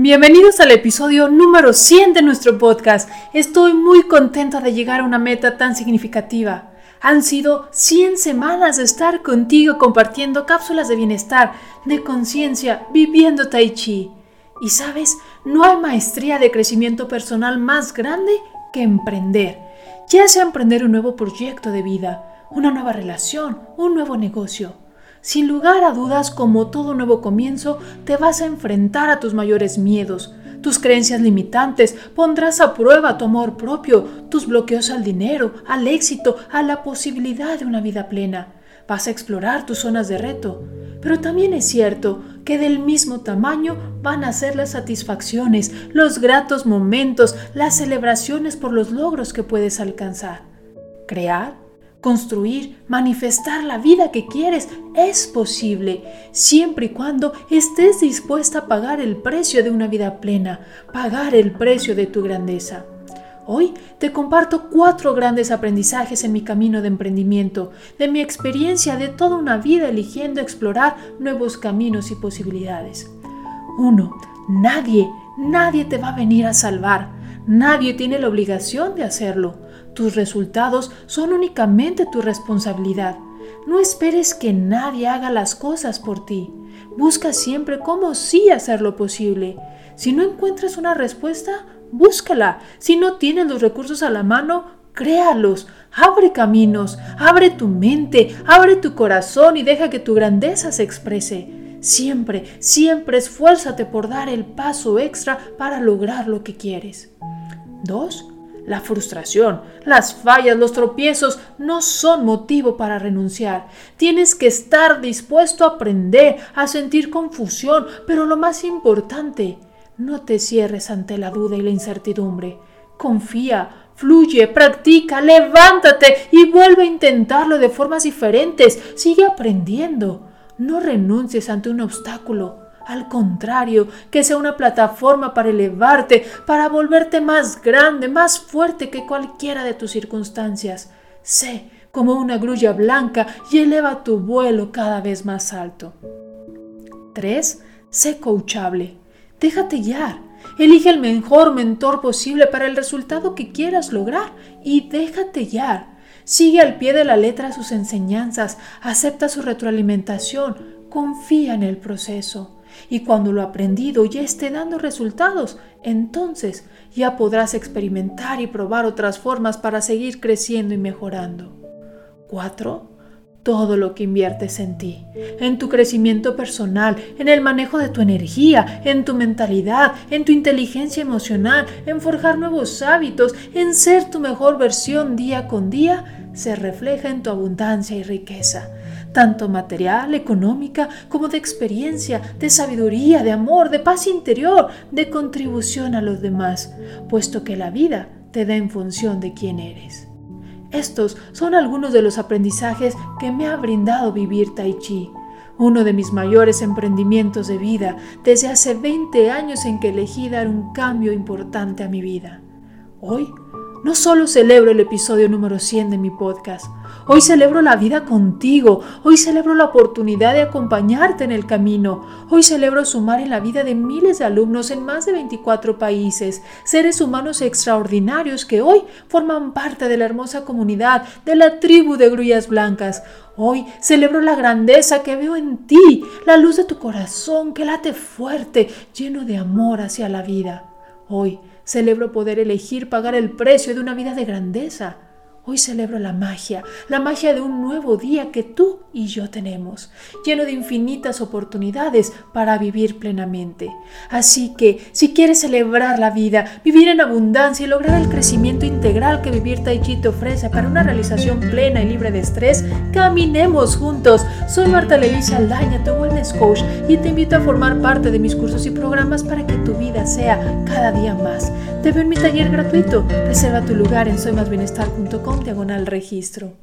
Bienvenidos al episodio número 100 de nuestro podcast. Estoy muy contenta de llegar a una meta tan significativa. Han sido 100 semanas de estar contigo compartiendo cápsulas de bienestar, de conciencia, viviendo tai chi. Y sabes, no hay maestría de crecimiento personal más grande que emprender. Ya sea emprender un nuevo proyecto de vida, una nueva relación, un nuevo negocio. Sin lugar a dudas, como todo nuevo comienzo, te vas a enfrentar a tus mayores miedos, tus creencias limitantes, pondrás a prueba tu amor propio, tus bloqueos al dinero, al éxito, a la posibilidad de una vida plena. Vas a explorar tus zonas de reto. Pero también es cierto que del mismo tamaño van a ser las satisfacciones, los gratos momentos, las celebraciones por los logros que puedes alcanzar. Crear Construir, manifestar la vida que quieres es posible, siempre y cuando estés dispuesta a pagar el precio de una vida plena, pagar el precio de tu grandeza. Hoy te comparto cuatro grandes aprendizajes en mi camino de emprendimiento, de mi experiencia de toda una vida eligiendo explorar nuevos caminos y posibilidades. 1. Nadie, nadie te va a venir a salvar. Nadie tiene la obligación de hacerlo. Tus resultados son únicamente tu responsabilidad. No esperes que nadie haga las cosas por ti. Busca siempre cómo sí hacerlo posible. Si no encuentras una respuesta, búscala. Si no tienes los recursos a la mano, créalos. Abre caminos, abre tu mente, abre tu corazón y deja que tu grandeza se exprese. Siempre, siempre esfuérzate por dar el paso extra para lograr lo que quieres. 2 la frustración, las fallas, los tropiezos no son motivo para renunciar. Tienes que estar dispuesto a aprender, a sentir confusión, pero lo más importante, no te cierres ante la duda y la incertidumbre. Confía, fluye, practica, levántate y vuelve a intentarlo de formas diferentes. Sigue aprendiendo. No renuncies ante un obstáculo. Al contrario, que sea una plataforma para elevarte, para volverte más grande, más fuerte que cualquiera de tus circunstancias. Sé como una grulla blanca y eleva tu vuelo cada vez más alto. 3. Sé coachable. Déjate guiar. Elige el mejor mentor posible para el resultado que quieras lograr y déjate guiar. Sigue al pie de la letra sus enseñanzas, acepta su retroalimentación, confía en el proceso. Y cuando lo aprendido ya esté dando resultados, entonces ya podrás experimentar y probar otras formas para seguir creciendo y mejorando. 4. Todo lo que inviertes en ti, en tu crecimiento personal, en el manejo de tu energía, en tu mentalidad, en tu inteligencia emocional, en forjar nuevos hábitos, en ser tu mejor versión día con día, se refleja en tu abundancia y riqueza tanto material, económica, como de experiencia, de sabiduría, de amor, de paz interior, de contribución a los demás, puesto que la vida te da en función de quién eres. Estos son algunos de los aprendizajes que me ha brindado vivir Tai Chi, uno de mis mayores emprendimientos de vida desde hace 20 años en que elegí dar un cambio importante a mi vida. Hoy no solo celebro el episodio número 100 de mi podcast, hoy celebro la vida contigo, hoy celebro la oportunidad de acompañarte en el camino, hoy celebro sumar en la vida de miles de alumnos en más de 24 países, seres humanos extraordinarios que hoy forman parte de la hermosa comunidad de la tribu de grullas blancas. Hoy celebro la grandeza que veo en ti, la luz de tu corazón que late fuerte, lleno de amor hacia la vida. Hoy celebro poder elegir pagar el precio de una vida de grandeza. Hoy celebro la magia, la magia de un nuevo día que tú y yo tenemos, lleno de infinitas oportunidades para vivir plenamente. Así que, si quieres celebrar la vida, vivir en abundancia y lograr el crecimiento integral que Vivir Tai Chi te ofrece para una realización plena y libre de estrés, caminemos juntos. Soy Marta Levisa Aldaña, tu wellness coach, y te invito a formar parte de mis cursos y programas para que tu vida sea cada día más. Te veo en mi taller gratuito. Reserva tu lugar en soymasbienestar.com diagonal registro.